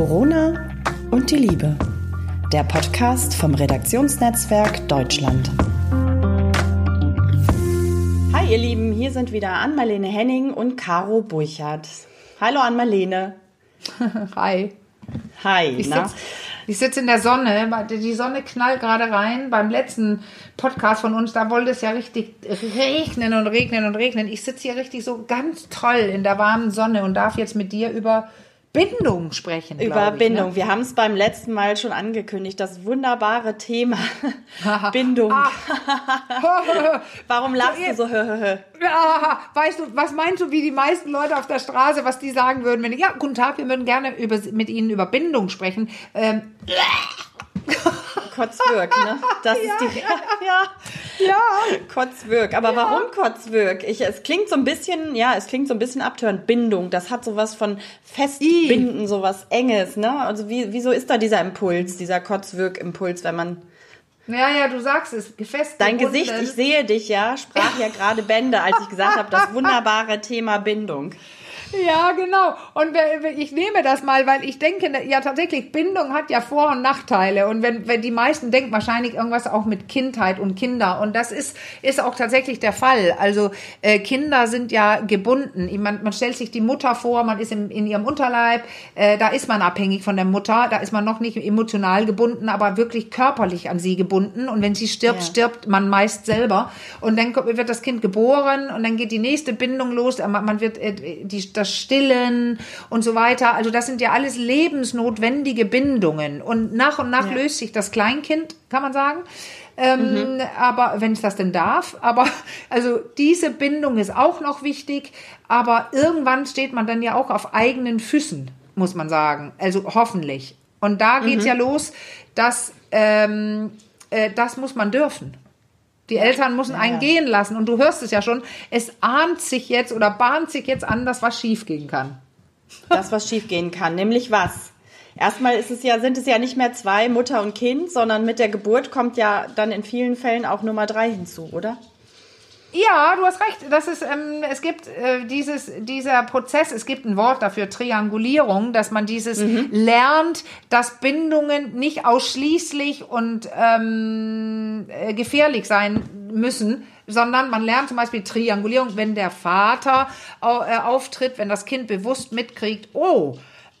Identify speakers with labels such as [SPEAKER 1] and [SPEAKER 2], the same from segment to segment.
[SPEAKER 1] Corona und die Liebe. Der Podcast vom Redaktionsnetzwerk Deutschland. Hi ihr Lieben, hier sind wieder Ann-Marlene Henning und Caro Burchardt. Hallo Ann-Marlene.
[SPEAKER 2] Hi.
[SPEAKER 1] Hi.
[SPEAKER 2] Ich sitze sitz in der Sonne. Die Sonne knallt gerade rein. Beim letzten Podcast von uns, da wollte es ja richtig regnen und regnen und regnen. Ich sitze hier richtig so ganz toll in der warmen Sonne und darf jetzt mit dir über Bindung sprechen.
[SPEAKER 1] Über
[SPEAKER 2] ich,
[SPEAKER 1] Bindung.
[SPEAKER 2] Ne?
[SPEAKER 1] Wir haben es beim letzten Mal schon angekündigt. Das wunderbare Thema Bindung.
[SPEAKER 2] Ah.
[SPEAKER 1] Warum lachst du so?
[SPEAKER 2] Ja, weißt du, was meinst du, wie die meisten Leute auf der Straße, was die sagen würden, wenn ja, guten Tag, wir würden gerne über, mit Ihnen über Bindung sprechen. Ähm,
[SPEAKER 1] Kotzwirk, ne? Das ist die. Ja.
[SPEAKER 2] ja,
[SPEAKER 1] Kotzwirk. Aber warum Kotzwirk? Ich, es klingt so ein bisschen, ja, es klingt so ein bisschen abtörend. Bindung, das hat sowas von Festbinden, sowas Enges, ne? Also wie, wieso ist da dieser Impuls, dieser Kotzwirk-Impuls, wenn man
[SPEAKER 2] ja, ja, du sagst es, gefestigt.
[SPEAKER 1] Dein Gesicht, ich sehe dich, ja, sprach ja gerade Bände, als ich gesagt habe, das wunderbare Thema Bindung.
[SPEAKER 2] Ja, genau. Und ich nehme das mal, weil ich denke, ja tatsächlich, Bindung hat ja Vor- und Nachteile. Und wenn, wenn die meisten denken wahrscheinlich irgendwas auch mit Kindheit und Kinder. Und das ist, ist auch tatsächlich der Fall. Also äh, Kinder sind ja gebunden. Man, man stellt sich die Mutter vor, man ist in, in ihrem Unterleib, äh, da ist man abhängig von der Mutter, da ist man noch nicht emotional gebunden, aber wirklich körperlich an sie gebunden. Und wenn sie stirbt,
[SPEAKER 1] Ja.
[SPEAKER 2] stirbt man meist selber. Und dann wird das Kind geboren und dann geht die nächste Bindung los. Man man wird äh, die, das Stillen und so weiter. Also das sind ja alles lebensnotwendige Bindungen. Und nach und nach
[SPEAKER 1] Ja.
[SPEAKER 2] löst sich das Kleinkind, kann man sagen. Ähm, Aber wenn es das denn darf, aber also diese Bindung ist auch noch wichtig, aber irgendwann steht man dann ja auch auf eigenen Füßen, muss man sagen. Also hoffentlich. Und da geht's ja los, dass ähm, äh, das muss man dürfen. Die Eltern müssen einen
[SPEAKER 1] ja.
[SPEAKER 2] gehen lassen. Und du hörst es ja schon, es ahnt sich jetzt oder bahnt sich jetzt an, dass was schiefgehen kann.
[SPEAKER 1] Das, was schiefgehen kann, nämlich was? Erstmal ist es ja, sind es ja nicht mehr zwei, Mutter und Kind, sondern mit der Geburt kommt ja dann in vielen Fällen auch Nummer drei hinzu, oder?
[SPEAKER 2] Ja, du hast recht. Das ist, ähm, es gibt äh, dieses, dieser Prozess, es gibt ein Wort dafür, Triangulierung, dass man dieses lernt, dass Bindungen nicht ausschließlich und ähm, äh, gefährlich sein müssen, sondern man lernt zum Beispiel Triangulierung, wenn der Vater au- äh, auftritt, wenn das Kind bewusst mitkriegt, oh,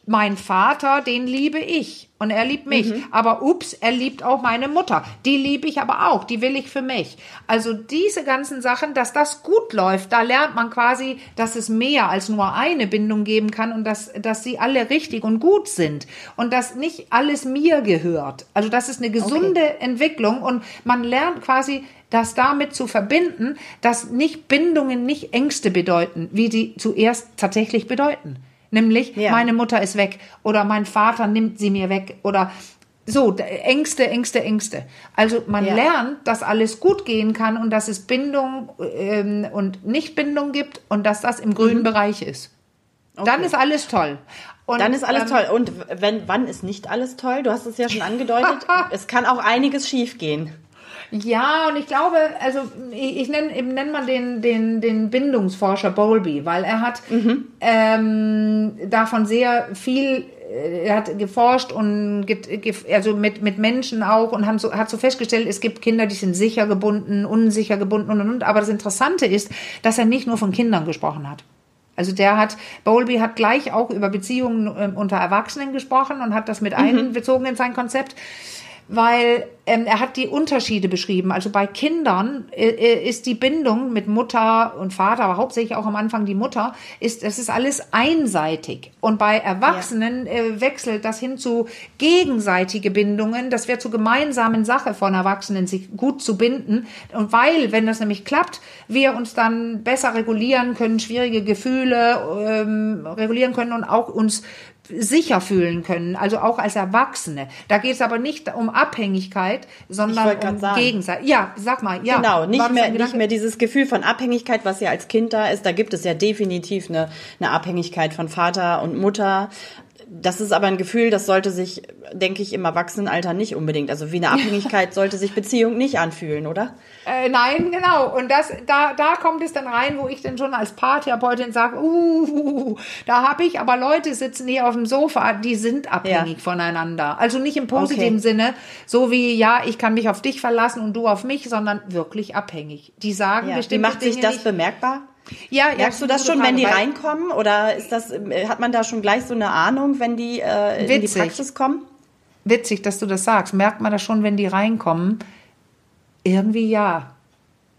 [SPEAKER 2] mein Vater, den liebe ich und er liebt mich. Aber ups, er liebt auch meine Mutter. Die liebe ich aber auch, die will ich für mich. Also diese ganzen Sachen, dass das gut läuft, da lernt man quasi, dass es mehr als nur eine Bindung geben kann und dass, dass sie alle richtig und gut sind und dass nicht alles mir gehört. Also das ist eine gesunde Entwicklung und man lernt quasi, das damit zu verbinden, dass nicht Bindungen nicht Ängste bedeuten, wie sie zuerst tatsächlich bedeuten. Nämlich,
[SPEAKER 1] Ja.
[SPEAKER 2] meine Mutter ist weg oder mein Vater nimmt sie mir weg oder so, Ängste, Ängste, Ängste. Also man
[SPEAKER 1] Ja.
[SPEAKER 2] lernt, dass alles gut gehen kann und dass es Bindung ähm, und Nichtbindung gibt und dass das im grünen Bereich ist. Dann
[SPEAKER 1] Okay.
[SPEAKER 2] ist alles toll. Und,
[SPEAKER 1] Dann ist alles
[SPEAKER 2] ähm,
[SPEAKER 1] toll. Und wenn, wann ist nicht alles toll? Du hast es ja schon angedeutet. es kann auch einiges schiefgehen.
[SPEAKER 2] Ja, und ich glaube, also ich, ich nenne eben nennt man den, den, den Bindungsforscher Bowlby, weil er hat ähm, davon sehr viel, äh, er hat geforscht und also mit, mit Menschen auch und haben so, hat so festgestellt, es gibt Kinder, die sind sicher gebunden, unsicher gebunden und und und. Aber das Interessante ist, dass er nicht nur von Kindern gesprochen hat. Also der hat, Bowlby hat gleich auch über Beziehungen ähm, unter Erwachsenen gesprochen und hat das mit einbezogen in sein Konzept, weil ähm, er hat die Unterschiede beschrieben. Also bei Kindern äh, äh, ist die Bindung mit Mutter und Vater, aber hauptsächlich auch am Anfang die Mutter, ist das ist alles einseitig. Und bei Erwachsenen äh, wechselt das hin zu gegenseitige Bindungen. Das wäre zur gemeinsamen Sache von Erwachsenen, sich gut zu binden. Und weil, wenn das nämlich klappt, wir uns dann besser regulieren können, schwierige Gefühle ähm, regulieren können und auch uns sicher fühlen können, also auch als Erwachsene. Da geht es aber nicht um Abhängigkeit, sondern um. Gegenseitigkeit. Ja, sag mal, ja.
[SPEAKER 1] Genau, nicht mehr, nicht mehr dieses Gefühl von Abhängigkeit, was ja als Kind da ist. Da gibt es ja definitiv eine, eine Abhängigkeit von Vater und Mutter. Das ist aber ein Gefühl, das sollte sich, denke ich, im Erwachsenenalter nicht unbedingt. Also wie eine Abhängigkeit sollte sich Beziehung nicht anfühlen, oder?
[SPEAKER 2] Äh, nein, genau. Und das, da, da kommt es dann rein, wo ich dann schon als Paartherapeutin sage, uh, da habe ich aber Leute sitzen hier auf dem Sofa, die sind abhängig ja. voneinander. Also nicht im positiven okay. Sinne, so wie, ja, ich kann mich auf dich verlassen und du auf mich, sondern wirklich abhängig. Die sagen
[SPEAKER 1] ja.
[SPEAKER 2] bestimmt.
[SPEAKER 1] Wie macht sich das nicht. bemerkbar? Ja, Merkst ja, du das schon, wenn die reinkommen? Oder ist das, hat man da schon gleich so eine Ahnung, wenn die äh, in die Praxis kommen?
[SPEAKER 2] Witzig, dass du das sagst. Merkt man das schon, wenn die reinkommen? Irgendwie ja.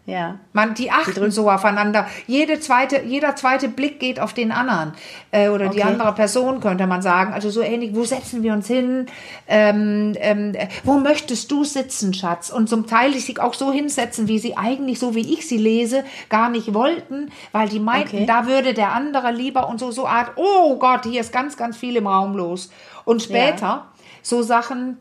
[SPEAKER 2] Ja. Man, die achten die so aufeinander. Jede zweite, jeder zweite Blick geht auf den anderen. Äh, oder okay. die andere Person, könnte man sagen. Also so ähnlich, wo setzen wir uns hin? Ähm, ähm, wo möchtest du sitzen, Schatz? Und zum Teil sich auch so hinsetzen, wie sie eigentlich, so wie ich sie lese, gar nicht wollten, weil die meinten, okay. da würde der andere lieber und so, so Art, oh Gott, hier ist ganz, ganz viel im Raum los. Und später, ja. so Sachen,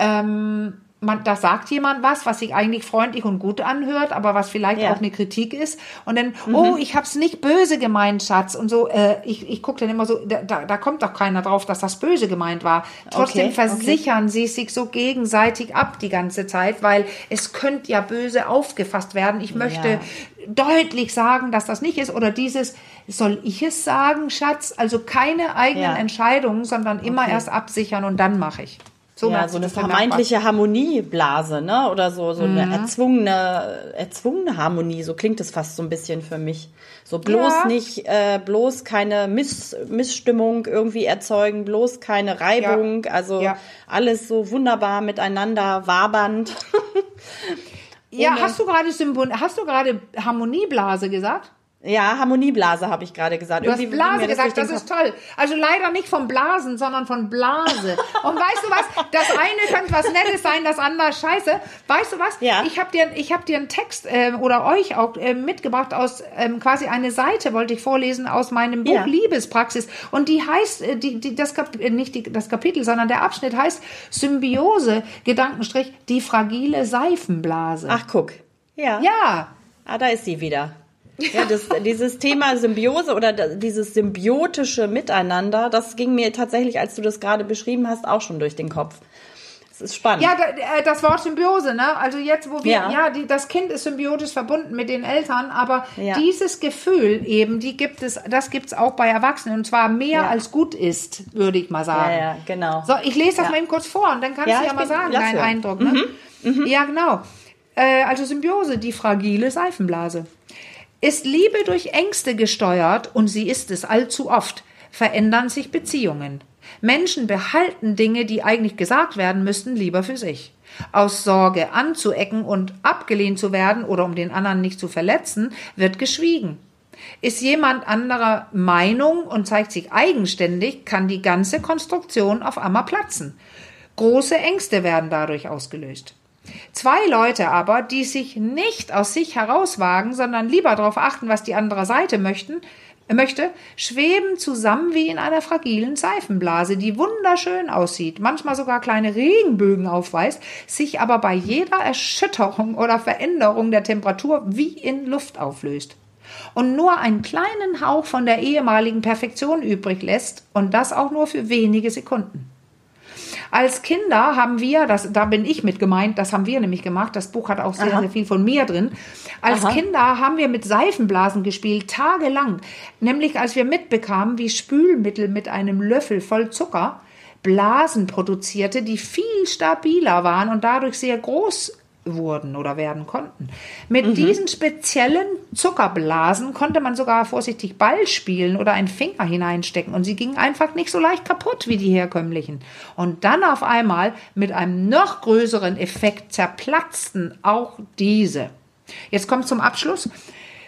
[SPEAKER 2] ähm, man, da sagt jemand was, was sich eigentlich freundlich und gut anhört, aber was vielleicht ja. auch eine Kritik ist. Und dann, mhm. oh, ich hab's nicht böse gemeint, Schatz. Und so, äh, ich, ich gucke dann immer so, da, da kommt doch keiner drauf, dass das böse gemeint war. Trotzdem okay. versichern okay. sie sich so gegenseitig ab die ganze Zeit, weil es könnte ja böse aufgefasst werden. Ich möchte ja. deutlich sagen, dass das nicht ist. Oder dieses, soll ich es sagen, Schatz? Also keine eigenen ja. Entscheidungen, sondern immer okay. erst absichern und dann mache ich.
[SPEAKER 1] So ja, so eine vermeintliche Harmonieblase, ne? Oder so, so mhm. eine erzwungene, erzwungene Harmonie, so klingt es fast so ein bisschen für mich. So bloß ja. nicht, äh, bloß keine Miss, Missstimmung irgendwie erzeugen, bloß keine Reibung, ja. also ja. alles so wunderbar miteinander wabernd.
[SPEAKER 2] ja, hast du gerade Symbol, hast du gerade Harmonieblase gesagt?
[SPEAKER 1] Ja, Harmonieblase habe ich gerade gesagt.
[SPEAKER 2] Du hast Blase gesagt, das ist toll. Also leider nicht vom Blasen, sondern von Blase. Und weißt du was? Das eine könnte was Nettes sein, das andere scheiße. Weißt du was? Ja. Ich habe dir, ich hab dir einen Text äh, oder euch auch äh, mitgebracht aus ähm, quasi eine Seite, wollte ich vorlesen, aus meinem Buch ja. Liebespraxis. Und die heißt, äh, die, die, das Kap äh, nicht die, das Kapitel, sondern der Abschnitt heißt Symbiose, Gedankenstrich, die fragile Seifenblase.
[SPEAKER 1] Ach, guck. Ja. Ja. Ah, da ist sie wieder. Ja, das, dieses Thema Symbiose oder dieses symbiotische Miteinander, das ging mir tatsächlich, als du das gerade beschrieben hast, auch schon durch den Kopf. Das ist spannend.
[SPEAKER 2] Ja, äh, das Wort Symbiose, ne? Also jetzt, wo wir, ja, ja die, das Kind ist symbiotisch verbunden mit den Eltern, aber ja. dieses Gefühl eben, die gibt es, das gibt es auch bei Erwachsenen und zwar mehr ja. als gut ist, würde ich mal sagen. Ja, ja, genau. So, ich lese das mal eben kurz vor und dann kannst du ja mal bin, sagen, deinen Eindruck. Ne? Mhm. Mhm. Ja, genau. Äh, also Symbiose, die fragile Seifenblase. Ist Liebe durch Ängste gesteuert, und sie ist es allzu oft, verändern sich Beziehungen. Menschen behalten Dinge, die eigentlich gesagt werden müssten, lieber für sich. Aus Sorge anzuecken und abgelehnt zu werden oder um den anderen nicht zu verletzen, wird geschwiegen. Ist jemand anderer Meinung und zeigt sich eigenständig, kann die ganze Konstruktion auf einmal platzen. Große Ängste werden dadurch ausgelöst. Zwei Leute aber, die sich nicht aus sich herauswagen, sondern lieber darauf achten, was die andere Seite möchten, äh, möchte, schweben zusammen wie in einer fragilen Seifenblase, die wunderschön aussieht, manchmal sogar kleine Regenbögen aufweist, sich aber bei jeder Erschütterung oder Veränderung der Temperatur wie in Luft auflöst und nur einen kleinen Hauch von der ehemaligen Perfektion übrig lässt und das auch nur für wenige Sekunden. Als Kinder haben wir, das, da bin ich mit gemeint, das haben wir nämlich gemacht, das Buch hat auch sehr, Aha. sehr viel von mir drin. Als Aha. Kinder haben wir mit Seifenblasen gespielt, tagelang. Nämlich als wir mitbekamen, wie Spülmittel mit einem Löffel voll Zucker Blasen produzierte, die viel stabiler waren und dadurch sehr groß wurden oder werden konnten. Mit mhm. diesen speziellen Zuckerblasen konnte man sogar vorsichtig Ball spielen oder einen Finger hineinstecken und sie gingen einfach nicht so leicht kaputt wie die herkömmlichen. Und dann auf einmal mit einem noch größeren Effekt zerplatzten auch diese. Jetzt kommt zum Abschluss.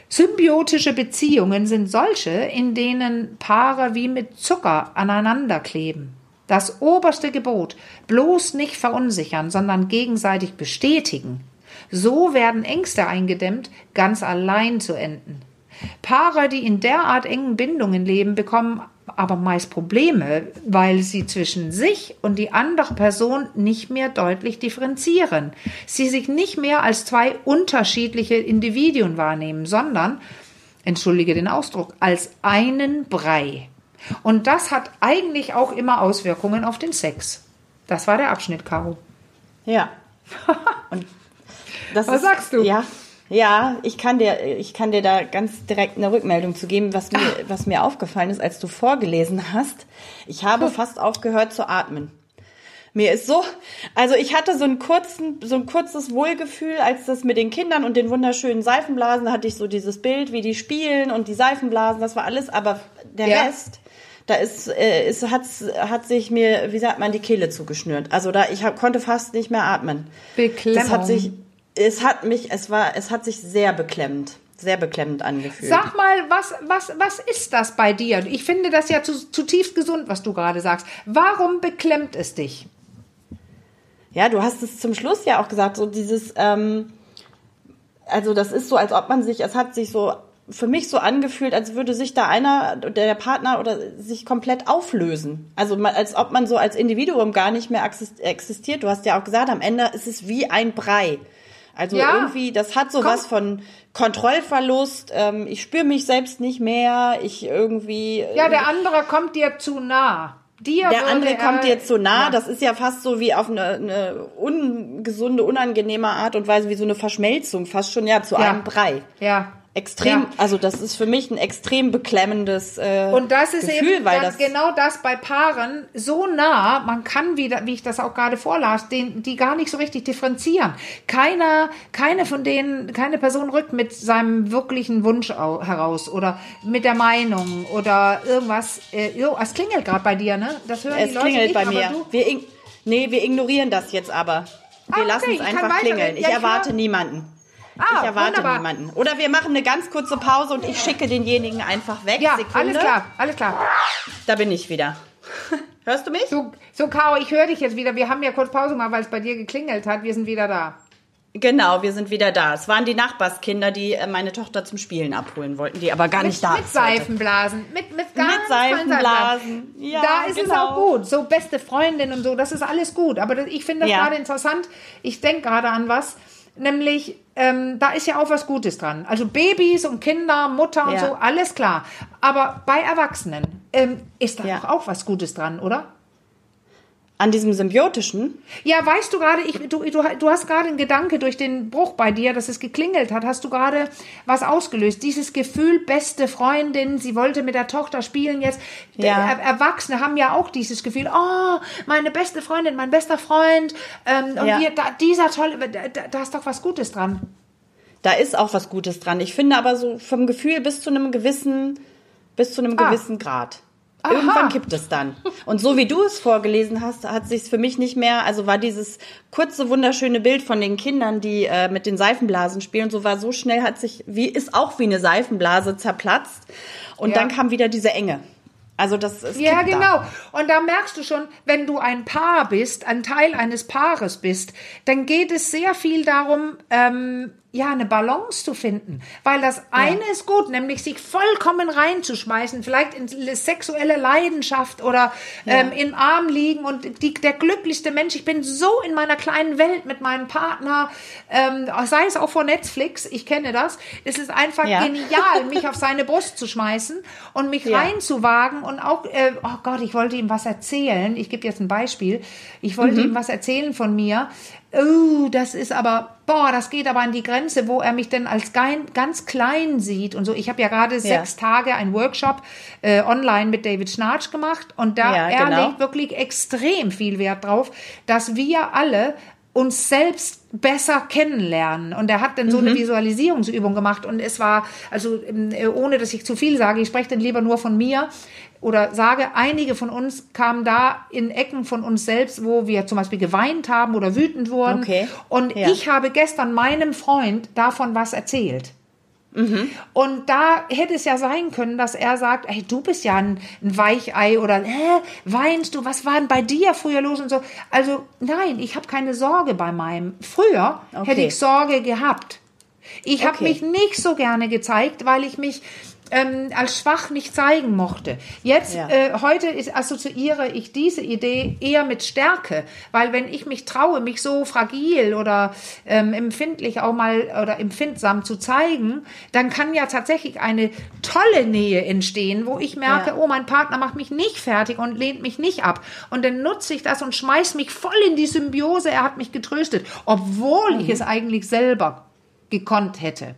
[SPEAKER 2] Symbiotische Beziehungen sind solche, in denen Paare wie mit Zucker aneinander kleben. Das oberste Gebot, bloß nicht verunsichern, sondern gegenseitig bestätigen. So werden Ängste eingedämmt, ganz allein zu enden. Paare, die in derart engen Bindungen leben, bekommen aber meist Probleme, weil sie zwischen sich und die andere Person nicht mehr deutlich differenzieren. Sie sich nicht mehr als zwei unterschiedliche Individuen wahrnehmen, sondern, entschuldige den Ausdruck, als einen Brei. Und das hat eigentlich auch immer Auswirkungen auf den Sex. Das war der Abschnitt, Caro.
[SPEAKER 1] Ja. Und das
[SPEAKER 2] Was
[SPEAKER 1] ist,
[SPEAKER 2] sagst du?
[SPEAKER 1] Ja. Ja, ich kann dir, ich kann dir da ganz direkt eine Rückmeldung zu geben, was mir, was mir aufgefallen ist, als du vorgelesen hast. Ich habe fast aufgehört zu atmen. Mir ist so, also ich hatte so einen kurzen, so ein kurzes Wohlgefühl, als das mit den Kindern und den wunderschönen Seifenblasen, da hatte ich so dieses Bild, wie die spielen und die Seifenblasen, das war alles, aber der
[SPEAKER 2] Ja.
[SPEAKER 1] Rest, da ist, äh, ist hat, hat sich mir, wie sagt man, die Kehle zugeschnürt. Also da, ich hab, konnte fast nicht mehr atmen.
[SPEAKER 2] Beklemmung.
[SPEAKER 1] Das hat sich, es hat mich, es war, es hat sich sehr beklemmt, sehr beklemmend angefühlt.
[SPEAKER 2] Sag mal, was, was, was ist das bei dir? Ich finde das ja zu, zutiefst gesund, was du gerade sagst. Warum beklemmt es dich?
[SPEAKER 1] Ja, du hast es zum Schluss ja auch gesagt, so dieses, ähm, also das ist so, als ob man sich, es hat sich so für mich so angefühlt, als würde sich da einer, der Partner oder sich komplett auflösen. Also als ob man so als Individuum gar nicht mehr exist- existiert. Du hast ja auch gesagt, am Ende ist es wie ein Brei. Also
[SPEAKER 2] Ja.
[SPEAKER 1] irgendwie, das hat so
[SPEAKER 2] Komm.
[SPEAKER 1] was von Kontrollverlust. Ähm, ich spüre mich selbst nicht mehr. Ich irgendwie. äh,
[SPEAKER 2] Ja, der andere kommt dir zu nah. Dir
[SPEAKER 1] der andere
[SPEAKER 2] er-
[SPEAKER 1] kommt dir zu nah.
[SPEAKER 2] Ja.
[SPEAKER 1] Das ist ja fast so wie auf eine, eine ungesunde, unangenehme Art und Weise, wie so eine Verschmelzung, fast schon ja zu
[SPEAKER 2] Ja.
[SPEAKER 1] einem Brei.
[SPEAKER 2] Ja.
[SPEAKER 1] Extrem,
[SPEAKER 2] Ja.
[SPEAKER 1] also das ist für mich ein extrem beklemmendes äh,
[SPEAKER 2] Und das ist
[SPEAKER 1] Gefühl,
[SPEAKER 2] eben
[SPEAKER 1] weil das
[SPEAKER 2] genau das bei Paaren so nah, man kann wieder, wie ich das auch gerade vorlas, den, die gar nicht so richtig differenzieren. Keiner, keine von denen, keine Person rückt mit seinem wirklichen Wunsch au- heraus oder mit der Meinung oder irgendwas. Äh, jo, es klingelt gerade bei dir, ne? Das hören die
[SPEAKER 1] es
[SPEAKER 2] Leute
[SPEAKER 1] klingelt
[SPEAKER 2] nicht,
[SPEAKER 1] bei mir. Wir nee, wir ignorieren das jetzt aber. Wir
[SPEAKER 2] Ah, okay,
[SPEAKER 1] lassen
[SPEAKER 2] ich
[SPEAKER 1] es einfach klingeln. Ich
[SPEAKER 2] Ja, ich
[SPEAKER 1] erwarte
[SPEAKER 2] hör-
[SPEAKER 1] niemanden.
[SPEAKER 2] Ah,
[SPEAKER 1] ich erwarte
[SPEAKER 2] wunderbar.
[SPEAKER 1] niemanden. Oder wir machen eine ganz kurze Pause und ich schicke denjenigen einfach weg.
[SPEAKER 2] Ja,
[SPEAKER 1] Sekunde.
[SPEAKER 2] alles klar, alles klar.
[SPEAKER 1] Da bin ich wieder. Hörst du mich?
[SPEAKER 2] So, so Caro, ich höre dich jetzt wieder. Wir haben ja kurz Pause gemacht, weil es bei dir geklingelt hat. Wir sind wieder da.
[SPEAKER 1] Genau, wir sind wieder da. Es waren die Nachbarskinder, die äh, meine Tochter zum Spielen abholen wollten, die aber gar
[SPEAKER 2] Mit,
[SPEAKER 1] nicht da
[SPEAKER 2] mit
[SPEAKER 1] ist heute.
[SPEAKER 2] Seifenblasen. Mit, mit, ganz
[SPEAKER 1] Mit Seifenblasen. Ja,
[SPEAKER 2] da ist es
[SPEAKER 1] genau.
[SPEAKER 2] auch gut. So beste Freundin und so, das ist alles gut. Aber ich finde das
[SPEAKER 1] Ja.
[SPEAKER 2] gerade interessant. Ich denke gerade an was. Nämlich, ähm, da ist ja auch was Gutes dran. Also Babys und Kinder, Mutter und
[SPEAKER 1] Ja.
[SPEAKER 2] so, alles klar. Aber bei Erwachsenen ähm, ist da
[SPEAKER 1] Ja.
[SPEAKER 2] doch auch was Gutes dran, oder?
[SPEAKER 1] An diesem symbiotischen?
[SPEAKER 2] Ja, weißt du gerade, ich, du, du, du hast gerade einen Gedanke durch den Bruch bei dir, dass es geklingelt hat, hast du gerade was ausgelöst. Dieses Gefühl, beste Freundin, sie wollte mit der Tochter spielen jetzt.
[SPEAKER 1] Ja.
[SPEAKER 2] Er, Erwachsene haben ja auch dieses Gefühl, oh, meine beste Freundin, mein bester Freund, ähm, und
[SPEAKER 1] Ja.
[SPEAKER 2] wir, da, dieser tolle, da, da da ist doch was Gutes dran.
[SPEAKER 1] Da ist auch was Gutes dran. Ich finde aber so vom Gefühl bis zu einem gewissen, bis zu einem
[SPEAKER 2] Ah.
[SPEAKER 1] gewissen Grad.
[SPEAKER 2] Aha.
[SPEAKER 1] Irgendwann kippt es dann. Und so wie du es vorgelesen hast, hat sich für mich nicht mehr, also war dieses kurze, wunderschöne Bild von den Kindern, die äh, mit den Seifenblasen spielen, so war so schnell, hat sich, wie, ist auch wie eine Seifenblase zerplatzt. Und
[SPEAKER 2] Ja.
[SPEAKER 1] dann kam wieder diese Enge. Also das ist
[SPEAKER 2] Ja, genau. Und da merkst du schon, wenn du ein Paar bist, ein Teil eines Paares bist, dann geht es sehr viel darum, ähm, ja, eine Balance zu finden. Weil das eine ist gut, nämlich sich vollkommen reinzuschmeißen, vielleicht in sexuelle Leidenschaft oder ähm, im Arm liegen und die, der glücklichste Mensch. Ich bin so in meiner kleinen Welt mit meinem Partner, ähm, sei es auch vor Netflix, ich kenne das. Es ist einfach
[SPEAKER 1] Ja.
[SPEAKER 2] genial, mich auf seine Brust zu schmeißen und mich
[SPEAKER 1] Ja.
[SPEAKER 2] reinzuwagen und auch, äh, oh Gott, ich wollte ihm was erzählen. Ich gebe jetzt ein Beispiel. Ich wollte
[SPEAKER 1] Mhm.
[SPEAKER 2] ihm was erzählen von mir. Oh, das ist aber, boah, das geht aber an die Grenze, wo er mich denn als gein, ganz klein sieht und so. Ich habe ja gerade sechs Tage einen Workshop äh, online mit David Schnarch gemacht und da
[SPEAKER 1] Ja,
[SPEAKER 2] er
[SPEAKER 1] genau.
[SPEAKER 2] legt wirklich extrem viel Wert drauf, dass wir alle uns selbst besser kennenlernen. Und er hat dann so
[SPEAKER 1] Mhm.
[SPEAKER 2] eine Visualisierungsübung gemacht und es war, also äh, ohne dass ich zu viel sage, ich spreche dann lieber nur von mir oder sage, einige von uns kamen da in Ecken von uns selbst, wo wir zum Beispiel geweint haben oder wütend wurden.
[SPEAKER 1] Okay.
[SPEAKER 2] Und
[SPEAKER 1] Ja.
[SPEAKER 2] ich habe gestern meinem Freund davon was erzählt.
[SPEAKER 1] Mhm.
[SPEAKER 2] Und da hätte es ja sein können, dass er sagt, hey, du bist ja ein, ein Weichei oder hä, weinst du, was war denn bei dir früher los und so. Also nein, ich habe keine Sorge bei meinem. Früher
[SPEAKER 1] Okay.
[SPEAKER 2] hätte ich Sorge gehabt. Ich habe
[SPEAKER 1] Okay.
[SPEAKER 2] mich nicht so gerne gezeigt, weil ich mich ähm, als schwach nicht zeigen mochte. Jetzt,
[SPEAKER 1] Ja.
[SPEAKER 2] äh, heute ist, assoziiere ich diese Idee eher mit Stärke, weil wenn ich mich traue, mich so fragil oder ähm, empfindlich auch mal oder empfindsam zu zeigen, dann kann ja tatsächlich eine tolle Nähe entstehen, wo ich merke,
[SPEAKER 1] Ja.
[SPEAKER 2] oh, mein Partner macht mich nicht fertig und lehnt mich nicht ab. Und dann nutze ich das und schmeiß mich voll in die Symbiose. Er hat mich getröstet, obwohl ich es eigentlich selber gekonnt hätte.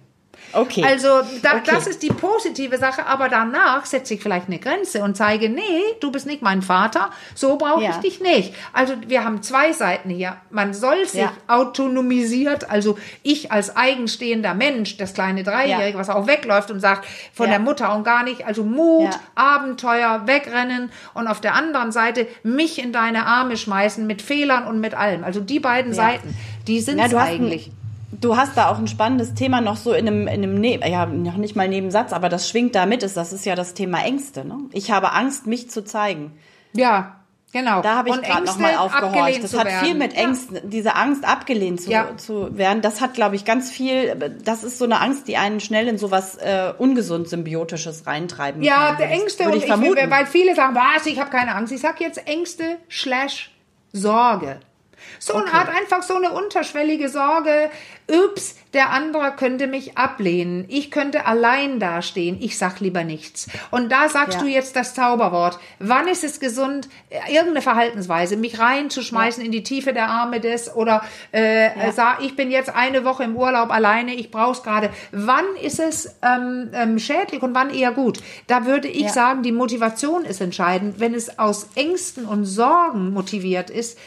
[SPEAKER 1] Okay.
[SPEAKER 2] Also da,
[SPEAKER 1] Okay.
[SPEAKER 2] das ist die positive Sache, aber danach setze ich vielleicht eine Grenze und zeige, nee, du bist nicht mein Vater, so brauche
[SPEAKER 1] Ja.
[SPEAKER 2] ich dich nicht. Also wir haben zwei Seiten hier. Man soll sich
[SPEAKER 1] Ja.
[SPEAKER 2] autonomisiert, also ich als eigenstehender Mensch, das kleine Dreijährige,
[SPEAKER 1] Ja.
[SPEAKER 2] was auch wegläuft und sagt, von der Mutter und gar nicht, also Mut. Abenteuer, wegrennen und auf der anderen Seite mich in deine Arme schmeißen mit Fehlern und mit allem. Also die beiden. Seiten, die sind es eigentlich.
[SPEAKER 1] Ein, du hast da auch ein spannendes Thema noch so in einem, in einem ne ja, noch nicht mal Nebensatz, aber das schwingt da mit, ist, das ist ja das Thema Ängste. Ne? Ich habe Angst, mich zu zeigen.
[SPEAKER 2] Ja, genau.
[SPEAKER 1] Da habe ich gerade noch
[SPEAKER 2] Ängste,
[SPEAKER 1] mal aufgehorcht. Das hat viel mit
[SPEAKER 2] Ja.
[SPEAKER 1] Ängsten, diese Angst abgelehnt zu,
[SPEAKER 2] Ja.
[SPEAKER 1] zu werden. Das hat, glaube ich, ganz viel, das ist so eine Angst, die einen schnell in sowas äh, ungesund Symbiotisches reintreiben
[SPEAKER 2] Ja,
[SPEAKER 1] kann. ich-
[SPEAKER 2] Ängste und
[SPEAKER 1] ich
[SPEAKER 2] ich, weil viele sagen, was, ich habe keine Angst. Ich sag jetzt Ängste slash Sorge. So eine
[SPEAKER 1] Okay.
[SPEAKER 2] Art einfach so eine unterschwellige Sorge. Ups, der andere könnte mich ablehnen. Ich könnte allein dastehen. Ich sag lieber nichts. Und da sagst
[SPEAKER 1] Ja.
[SPEAKER 2] du jetzt das Zauberwort. Wann ist es gesund, irgendeine Verhaltensweise, mich reinzuschmeißen in die Tiefe der Arme des oder äh, äh, sag, ich bin jetzt eine Woche im Urlaub alleine, ich brauch's gerade. Wann ist es ähm, ähm, schädlich und wann eher gut? Da würde ich
[SPEAKER 1] Ja.
[SPEAKER 2] sagen, die Motivation ist entscheidend. Wenn es aus Ängsten und Sorgen motiviert ist,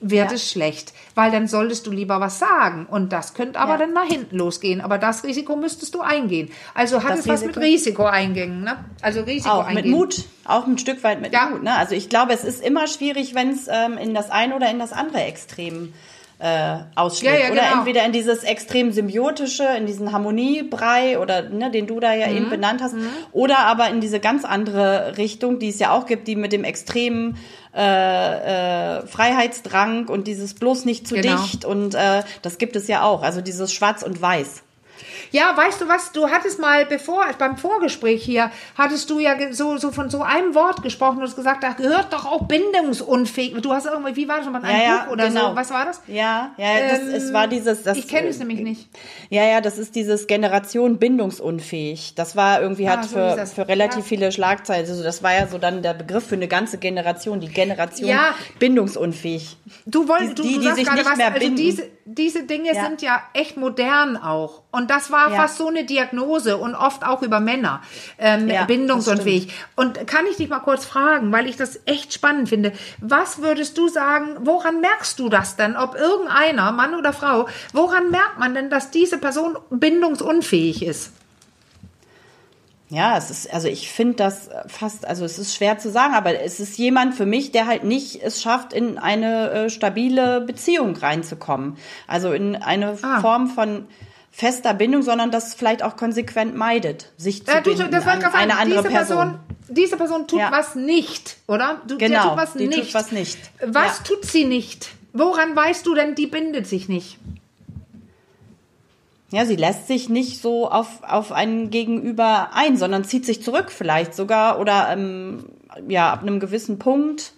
[SPEAKER 2] wird
[SPEAKER 1] Ja.
[SPEAKER 2] es schlecht, weil dann solltest du lieber was sagen und das könnte aber
[SPEAKER 1] Ja.
[SPEAKER 2] dann nach hinten losgehen, aber das Risiko müsstest du eingehen. Also hat
[SPEAKER 1] Das
[SPEAKER 2] es was mit
[SPEAKER 1] Risiko?
[SPEAKER 2] Risikoeingängen, ne? Also Risiko
[SPEAKER 1] auch mit
[SPEAKER 2] eingehen.
[SPEAKER 1] Mut, auch ein Stück weit mit
[SPEAKER 2] Ja.
[SPEAKER 1] Mut. Ne? Also ich glaube, es ist immer schwierig, wenn es ähm, in das eine oder in das andere Extrem äh, ausschlägt.
[SPEAKER 2] Ja, ja,
[SPEAKER 1] oder
[SPEAKER 2] genau.
[SPEAKER 1] entweder in dieses extrem symbiotische, in diesen Harmoniebrei oder ne, den du da ja
[SPEAKER 2] Mhm.
[SPEAKER 1] eben benannt hast, oder aber in diese ganz andere Richtung, die es ja auch gibt, die mit dem extremen äh, äh, Freiheitsdrang und dieses bloß nicht zu
[SPEAKER 2] Genau.
[SPEAKER 1] dicht und äh, das gibt es ja auch. Also dieses Schwarz und Weiß.
[SPEAKER 2] Ja, weißt du was, du hattest mal bevor, beim Vorgespräch hier, hattest du ja so, so von so einem Wort gesprochen und hast gesagt, da gehört doch auch bindungsunfähig. Du hast irgendwie, wie war das, mal ein
[SPEAKER 1] Ja, ja,
[SPEAKER 2] Buch oder
[SPEAKER 1] genau.
[SPEAKER 2] so, was war das?
[SPEAKER 1] Ja, ja, das,
[SPEAKER 2] Ähm,
[SPEAKER 1] es war dieses. Das,
[SPEAKER 2] ich kenne es nämlich nicht.
[SPEAKER 1] Ja, ja, das ist dieses Generation bindungsunfähig. Das war irgendwie hat
[SPEAKER 2] Ah, so
[SPEAKER 1] für, für relativ
[SPEAKER 2] Ja.
[SPEAKER 1] viele Schlagzeilen. Also das war ja so dann der Begriff für eine ganze Generation, die Generation
[SPEAKER 2] Ja.
[SPEAKER 1] bindungsunfähig.
[SPEAKER 2] Du wolltest,
[SPEAKER 1] Die-
[SPEAKER 2] du,
[SPEAKER 1] die,
[SPEAKER 2] du
[SPEAKER 1] die
[SPEAKER 2] sagst
[SPEAKER 1] sich nicht
[SPEAKER 2] was,
[SPEAKER 1] mehr
[SPEAKER 2] also
[SPEAKER 1] binden.
[SPEAKER 2] diese, diese Dinge
[SPEAKER 1] Ja.
[SPEAKER 2] sind ja echt modern auch. Und das war
[SPEAKER 1] Ja.
[SPEAKER 2] fast so eine Diagnose und oft auch über Männer. Ähm,
[SPEAKER 1] Ja,
[SPEAKER 2] bindungsunfähig. Und kann ich dich mal kurz fragen, weil ich das echt spannend finde. Was würdest du sagen, woran merkst du das denn? Ob irgendeiner, Mann oder Frau, woran merkt man denn, dass diese Person bindungsunfähig ist?
[SPEAKER 1] Ja, es ist, also ich finde das fast, also es ist schwer zu sagen, aber es ist jemand für mich, der halt nicht es schafft, in eine äh, stabile Beziehung reinzukommen. Also in eine
[SPEAKER 2] Ah.
[SPEAKER 1] Form von fester Bindung, sondern das vielleicht auch konsequent meidet, sich zu
[SPEAKER 2] Äh, du,
[SPEAKER 1] binden
[SPEAKER 2] das wollte
[SPEAKER 1] an eine andere
[SPEAKER 2] diese
[SPEAKER 1] Person.
[SPEAKER 2] Person, diese Person tut
[SPEAKER 1] Ja.
[SPEAKER 2] was nicht, oder? Du,
[SPEAKER 1] Genau,
[SPEAKER 2] tut was
[SPEAKER 1] die tut
[SPEAKER 2] nicht.
[SPEAKER 1] was nicht.
[SPEAKER 2] Was
[SPEAKER 1] Ja.
[SPEAKER 2] tut sie nicht? Woran weißt du denn, die bindet sich nicht?
[SPEAKER 1] Ja, sie lässt sich nicht so auf, auf einen Gegenüber ein, sondern zieht sich zurück vielleicht sogar oder ähm, ja, ab einem gewissen Punkt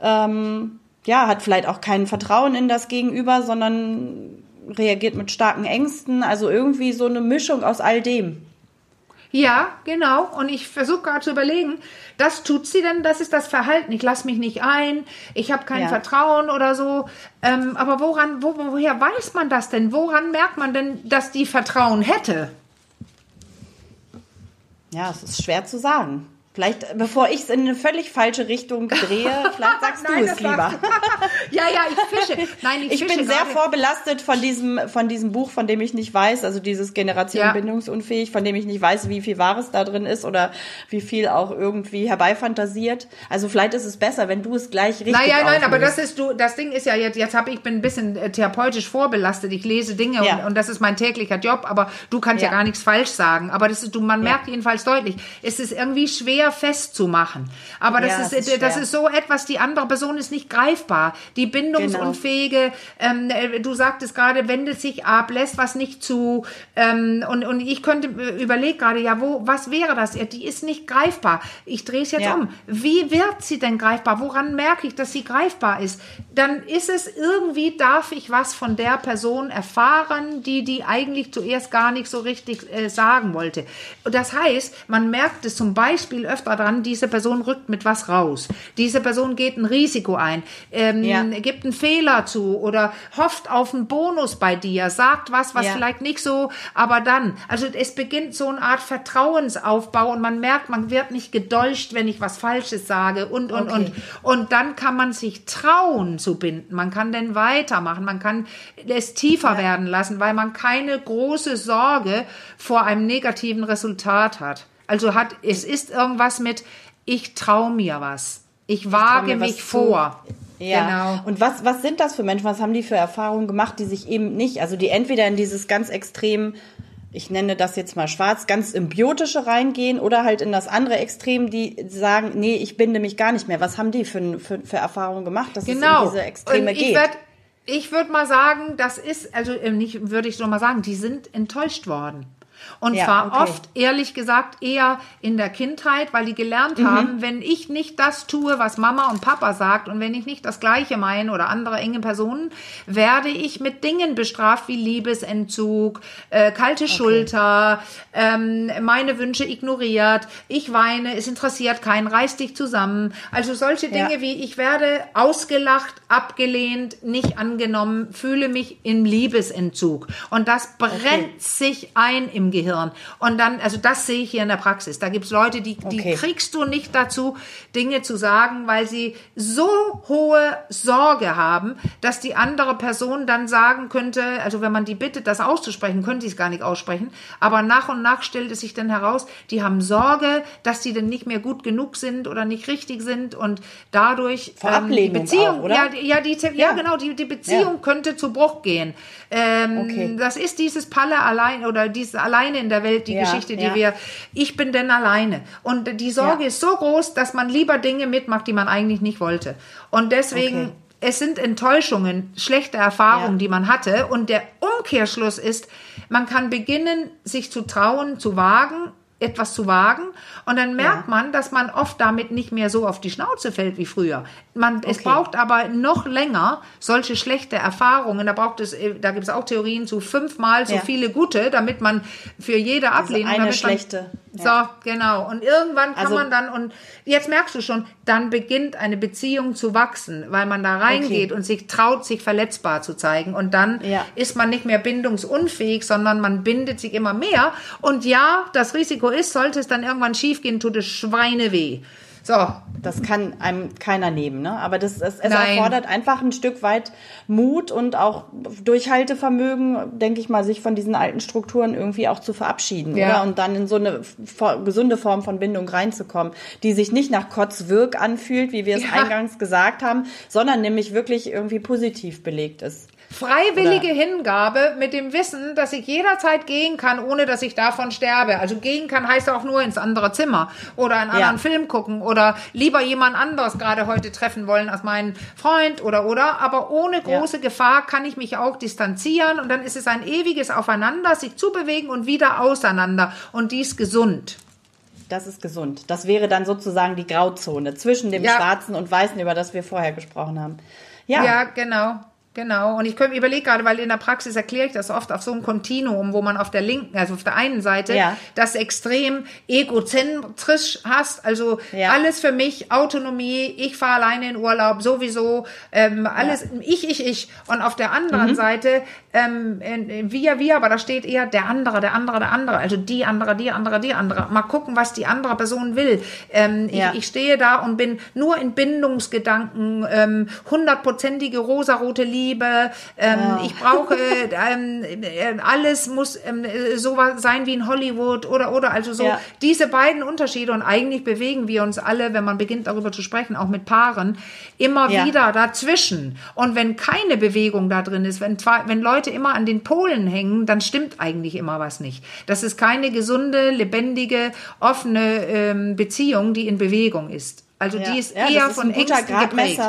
[SPEAKER 1] ähm, ja, hat vielleicht auch kein Vertrauen in das Gegenüber, sondern reagiert mit starken Ängsten. Also irgendwie so eine Mischung aus all dem.
[SPEAKER 2] Ja, genau. Und ich versuche gerade zu überlegen, das tut sie denn, das ist das Verhalten. Ich lasse mich nicht ein, ich habe kein
[SPEAKER 1] Ja.
[SPEAKER 2] Vertrauen oder so. Ähm, aber woran, wo, woher weiß man das denn? Woran merkt man denn, dass die Vertrauen hätte?
[SPEAKER 1] Ja, es ist schwer zu sagen. Vielleicht, bevor ich es in eine völlig falsche Richtung drehe, vielleicht sagst
[SPEAKER 2] Nein,
[SPEAKER 1] du es lieber.
[SPEAKER 2] ja, ja, ich fische. Nein, ich,
[SPEAKER 1] Ich
[SPEAKER 2] fische
[SPEAKER 1] bin sehr vorbelastet von diesem, von diesem Buch, von dem ich nicht weiß, also dieses Generation
[SPEAKER 2] Ja.
[SPEAKER 1] bindungsunfähig, von dem ich nicht weiß, wie viel Wahres da drin ist oder wie viel auch irgendwie herbeifantasiert. Also vielleicht ist es besser, wenn du es gleich richtig
[SPEAKER 2] Naja, nein, aber das
[SPEAKER 1] auflöst.
[SPEAKER 2] ist du, das Ding ist ja jetzt, jetzt habe ich bin ein bisschen äh, therapeutisch vorbelastet. Ich lese Dinge
[SPEAKER 1] Ja.
[SPEAKER 2] und, und das ist mein täglicher Job, aber du kannst ja,
[SPEAKER 1] Ja.
[SPEAKER 2] gar nichts falsch sagen. Aber das ist du, man merkt jedenfalls deutlich, es ist irgendwie schwer sehr festzumachen. Aber das,
[SPEAKER 1] Ja,
[SPEAKER 2] ist,
[SPEAKER 1] ist
[SPEAKER 2] das
[SPEAKER 1] schwer.
[SPEAKER 2] ist so etwas, die andere Person ist nicht greifbar. Die bindungsunfähige, ähm, äh, du sagtest gerade, wendet sich ab, lässt was nicht zu. Ähm, und, und ich könnte äh, überlege gerade, ja, wo, was wäre das? Die ist nicht greifbar. Ich drehe es jetzt
[SPEAKER 1] Ja.
[SPEAKER 2] um. Wie wird sie denn greifbar? Woran merke ich, dass sie greifbar ist? Dann ist es irgendwie, darf ich was von der Person erfahren, die die eigentlich zuerst gar nicht so richtig äh, sagen wollte. Das heißt, man merkt es zum Beispiel öfter dran, diese Person rückt mit was raus. Diese Person geht ein Risiko ein, ähm,
[SPEAKER 1] Ja.
[SPEAKER 2] gibt einen Fehler zu oder hofft auf einen Bonus bei dir, sagt was, was
[SPEAKER 1] Ja.
[SPEAKER 2] vielleicht nicht so, aber dann. Also es beginnt so eine Art Vertrauensaufbau und man merkt, man wird nicht gedolcht, wenn ich was Falsches sage und, und,
[SPEAKER 1] Okay.
[SPEAKER 2] und. Und dann kann man sich trauen zu binden. Man kann dann weitermachen. Man kann es tiefer werden lassen, weil man keine große Sorge vor einem negativen Resultat hat. Also hat, es ist irgendwas mit, ich traue mir was. Ich wage
[SPEAKER 1] was
[SPEAKER 2] mich
[SPEAKER 1] zu.
[SPEAKER 2] vor.
[SPEAKER 1] Ja.
[SPEAKER 2] Genau.
[SPEAKER 1] Und was, was sind das für Menschen? Was haben die für Erfahrungen gemacht, die sich eben nicht, also die entweder in dieses ganz extrem, ich nenne das jetzt mal schwarz, ganz symbiotische reingehen oder halt in das andere Extrem, die sagen, nee, ich binde mich gar nicht mehr. Was haben die für, für, für Erfahrungen gemacht, dass
[SPEAKER 2] Genau.
[SPEAKER 1] es in diese Extreme
[SPEAKER 2] Und ich
[SPEAKER 1] geht?
[SPEAKER 2] Werd, ich würde mal sagen, das ist, also äh, nicht, würde ich so mal sagen, die sind enttäuscht worden. Und
[SPEAKER 1] Ja,
[SPEAKER 2] zwar
[SPEAKER 1] okay.
[SPEAKER 2] oft, ehrlich gesagt, eher in der Kindheit, weil die gelernt
[SPEAKER 1] Mhm.
[SPEAKER 2] haben, wenn ich nicht das tue, was Mama und Papa sagt und wenn ich nicht das Gleiche meine oder andere enge Personen, werde ich mit Dingen bestraft wie Liebesentzug, äh, kalte Schulter, ähm, meine Wünsche ignoriert, ich weine, es interessiert keinen, reiß dich zusammen. Also solche
[SPEAKER 1] Ja.
[SPEAKER 2] Dinge wie ich werde ausgelacht, abgelehnt, nicht angenommen, fühle mich im Liebesentzug. Und das brennt sich ein im Gehirn. Und dann, also das sehe ich hier in der Praxis. Da gibt's Leute, die, die
[SPEAKER 1] Okay.
[SPEAKER 2] kriegst du nicht dazu, Dinge zu sagen, weil sie so hohe Sorge haben, dass die andere Person dann sagen könnte, also wenn man die bittet, das auszusprechen, könnte sie es gar nicht aussprechen. Aber nach und nach stellt es sich dann heraus, die haben Sorge, dass die dann nicht mehr gut genug sind oder nicht richtig sind und dadurch
[SPEAKER 1] Vor
[SPEAKER 2] die Beziehung,
[SPEAKER 1] auch, oder?
[SPEAKER 2] ja, die- ja, ja, genau, die, die Beziehung
[SPEAKER 1] Ja.
[SPEAKER 2] könnte zu Bruch gehen. Ähm,
[SPEAKER 1] Okay.
[SPEAKER 2] Das ist dieses Palle allein oder dieses alleine in der Welt, die
[SPEAKER 1] Ja,
[SPEAKER 2] Geschichte, die
[SPEAKER 1] ja.
[SPEAKER 2] wir, ich bin denn alleine. Und die Sorge
[SPEAKER 1] Ja.
[SPEAKER 2] ist so groß, dass man lieber Dinge mitmacht, die man eigentlich nicht wollte. Und deswegen,
[SPEAKER 1] Okay.
[SPEAKER 2] es sind Enttäuschungen, schlechte Erfahrungen, die man hatte. Und der Umkehrschluss ist, man kann beginnen, sich zu trauen, zu wagen, etwas zu wagen. Und dann merkt
[SPEAKER 1] Ja.
[SPEAKER 2] man, dass man oft damit nicht mehr so auf die Schnauze fällt wie früher. Man, Es
[SPEAKER 1] Okay.
[SPEAKER 2] braucht aber noch länger solche schlechte Erfahrungen. Da braucht es, äh, da gibt es auch Theorien zu fünfmal so
[SPEAKER 1] Ja.
[SPEAKER 2] viele gute, damit man für jede Ablehnung
[SPEAKER 1] eine
[SPEAKER 2] damit man- So, genau. Und irgendwann kann
[SPEAKER 1] Also-
[SPEAKER 2] man dann, und jetzt merkst du schon, dann beginnt eine Beziehung zu wachsen, weil man da reingeht
[SPEAKER 1] Okay.
[SPEAKER 2] und sich traut, sich verletzbar zu zeigen. Und dann
[SPEAKER 1] Ja.
[SPEAKER 2] ist man nicht mehr bindungsunfähig, sondern man bindet sich immer mehr. Und ja, das Risiko ist, sollte es dann irgendwann schiefgehen, tut es Schweine weh. So,
[SPEAKER 1] Das kann einem keiner nehmen, ne? Aber das, es, es erfordert einfach ein Stück weit Mut und auch Durchhaltevermögen, denke ich mal, sich von diesen alten Strukturen irgendwie auch zu verabschieden,
[SPEAKER 2] Ja.
[SPEAKER 1] oder? Und dann in so eine gesunde Form von Bindung reinzukommen, die sich nicht nach Kotzwirk anfühlt, wie wir es
[SPEAKER 2] Ja.
[SPEAKER 1] eingangs gesagt haben, sondern nämlich wirklich irgendwie positiv belegt ist.
[SPEAKER 2] Freiwillige
[SPEAKER 1] Oder-
[SPEAKER 2] Hingabe mit dem Wissen, dass ich jederzeit gehen kann, ohne dass ich davon sterbe. Also gehen kann heißt auch nur ins andere Zimmer oder einen anderen
[SPEAKER 1] Ja.
[SPEAKER 2] Film gucken oder lieber jemand anderes gerade heute treffen wollen als meinen Freund oder oder. Aber ohne
[SPEAKER 1] Ja.
[SPEAKER 2] große Gefahr kann ich mich auch distanzieren und dann ist es ein ewiges Aufeinander, sich zubewegen und wieder auseinander und dies gesund.
[SPEAKER 1] Das ist gesund. Das wäre dann sozusagen die Grauzone zwischen dem
[SPEAKER 2] Ja.
[SPEAKER 1] Schwarzen und Weißen, über das wir vorher gesprochen haben. Ja,
[SPEAKER 2] Ja, genau. Genau. Und ich überlege gerade, weil in der Praxis erkläre ich das oft auf so einem Kontinuum, wo man auf der linken, also auf der einen Seite,
[SPEAKER 1] Ja.
[SPEAKER 2] das extrem egozentrisch hast, also
[SPEAKER 1] Ja.
[SPEAKER 2] alles für mich, Autonomie, ich fahre alleine in Urlaub, sowieso, ähm, alles, ich, ich, ich. Und auf der anderen
[SPEAKER 1] Mhm.
[SPEAKER 2] Seite, ähm, äh, wir, wir, aber da steht eher der andere, der andere, der andere, also die andere, die andere, die andere. Mal gucken, was die andere Person will. Ähm,
[SPEAKER 1] Ja.
[SPEAKER 2] ich, ich stehe da und bin nur in Bindungsgedanken, ähm, hundertprozentige rosarote Liebe, ähm, ich brauche, ähm, äh, alles muss ähm, äh, so sein wie in Hollywood oder, oder, also so
[SPEAKER 1] Ja.
[SPEAKER 2] diese beiden Unterschiede und eigentlich bewegen wir uns alle, wenn man beginnt darüber zu sprechen, auch mit Paaren, immer
[SPEAKER 1] Ja.
[SPEAKER 2] wieder dazwischen. Und wenn keine Bewegung da drin ist, wenn, zwei, wenn Leute immer an den Polen hängen, dann stimmt eigentlich immer was nicht. Das ist keine gesunde, lebendige, offene ähm, Beziehung, die in Bewegung ist. Also die ist
[SPEAKER 1] ja,
[SPEAKER 2] eher von Ängsten geprägt.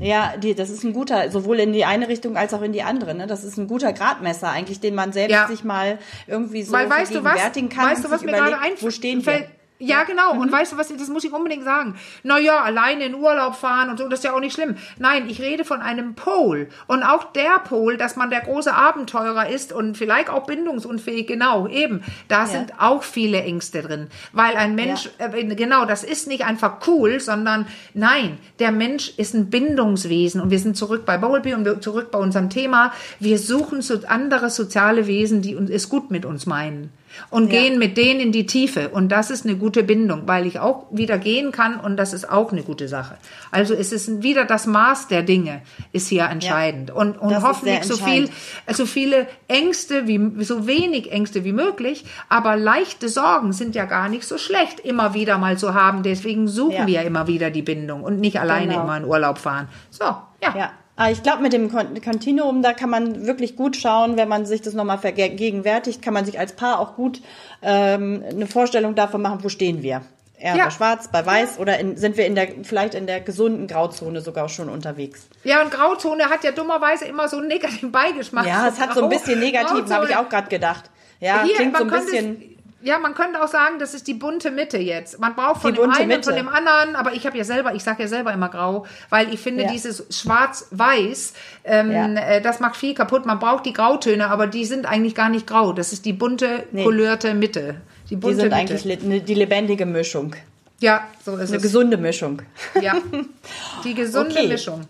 [SPEAKER 1] Gradmesser. Ja, die, das ist ein guter, sowohl in die eine Richtung als auch in die andere. Ne? Das ist ein guter Gradmesser eigentlich, den man selbst
[SPEAKER 2] Ja.
[SPEAKER 1] sich mal irgendwie so
[SPEAKER 2] Weil weißt du was?
[SPEAKER 1] kann
[SPEAKER 2] weißt du, was mir gerade einfällt? Ja, genau.
[SPEAKER 1] Mhm.
[SPEAKER 2] Und weißt du was, das muss ich unbedingt sagen. Naja, alleine in Urlaub fahren und so, das ist ja auch nicht schlimm. Nein, ich rede von einem Pol. Und auch der Pol, dass man der große Abenteurer ist und vielleicht auch bindungsunfähig, genau, eben. Da sind auch viele Ängste drin. Weil ein Mensch, äh, genau, das ist nicht einfach cool, sondern nein, der Mensch ist ein Bindungswesen. Und wir sind zurück bei Bowlby und wir- zurück bei unserem Thema. Wir suchen so andere soziale Wesen, die uns es gut mit uns meinen und
[SPEAKER 1] Ja.
[SPEAKER 2] gehen mit denen in die Tiefe. Und das ist eine gute Bindung, weil ich auch wieder gehen kann und das ist auch eine gute Sache. Also es ist wieder das Maß der Dinge ist hier entscheidend. Und, und
[SPEAKER 1] ist
[SPEAKER 2] hoffentlich so viel, so viele Ängste wie, so wenig Ängste wie möglich, aber leichte Sorgen sind ja gar nicht so schlecht, immer wieder mal zu haben. Deswegen suchen
[SPEAKER 1] Ja.
[SPEAKER 2] wir ja immer wieder die Bindung und nicht alleine
[SPEAKER 1] Genau.
[SPEAKER 2] immer in Urlaub fahren. So, ja.
[SPEAKER 1] Aber ich glaube, mit dem Kon- Continuum, da kann man wirklich gut schauen, wenn man sich das nochmal vergegenwärtigt, kann man sich als Paar auch gut ähm, eine Vorstellung davon machen, wo stehen wir. Eher
[SPEAKER 2] Ja.
[SPEAKER 1] bei Schwarz, bei Weiß oder in, sind wir in der vielleicht in der gesunden Grauzone sogar schon unterwegs?
[SPEAKER 2] Ja, und Grauzone hat ja dummerweise immer so einen negativen Beigeschmack.
[SPEAKER 1] Ja, es hat so ein bisschen negativ, habe ich auch gerade gedacht. Ja,
[SPEAKER 2] Hier,
[SPEAKER 1] klingt so ein bisschen.
[SPEAKER 2] Ja, man könnte auch sagen, das ist die bunte Mitte jetzt. Man braucht von
[SPEAKER 1] Die
[SPEAKER 2] dem einen und von
[SPEAKER 1] Mitte.
[SPEAKER 2] dem anderen, aber ich habe ja selber, ich sage ja selber immer grau, weil ich finde
[SPEAKER 1] Ja.
[SPEAKER 2] dieses schwarz-weiß, ähm,
[SPEAKER 1] Ja.
[SPEAKER 2] äh, das macht viel kaputt. Man braucht die Grautöne, aber die sind eigentlich gar nicht grau. Das ist die bunte,
[SPEAKER 1] Nee.
[SPEAKER 2] couleur Mitte. Die
[SPEAKER 1] Die
[SPEAKER 2] bunte
[SPEAKER 1] sind
[SPEAKER 2] Mitte.
[SPEAKER 1] eigentlich ne- die lebendige Mischung.
[SPEAKER 2] ja, so ist
[SPEAKER 1] Eine
[SPEAKER 2] es.
[SPEAKER 1] gesunde Mischung.
[SPEAKER 2] Ja, die gesunde
[SPEAKER 1] Okay.
[SPEAKER 2] Mischung.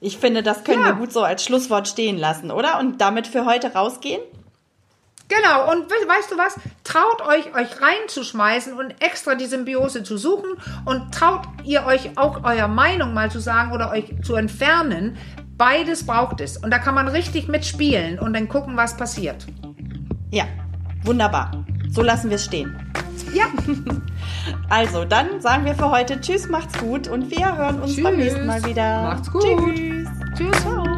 [SPEAKER 1] Ich finde, das können
[SPEAKER 2] Ja.
[SPEAKER 1] wir gut so als Schlusswort stehen lassen, oder? Und damit für heute rausgehen?
[SPEAKER 2] Genau, und we weißt du was? Traut euch, euch reinzuschmeißen und extra die Symbiose zu suchen und traut ihr euch auch eurer Meinung mal zu sagen oder euch zu entfernen. Beides braucht es. Und da kann man richtig mitspielen und dann gucken, was passiert.
[SPEAKER 1] Ja, wunderbar. So lassen wir es stehen.
[SPEAKER 2] Ja,
[SPEAKER 1] Also, dann sagen wir für heute Tschüss, macht's gut und wir hören uns beim
[SPEAKER 2] Tschüss.
[SPEAKER 1] nächsten Mal wieder.
[SPEAKER 2] Macht's gut.
[SPEAKER 1] Tschüss.
[SPEAKER 2] tschüss.
[SPEAKER 1] Ciao.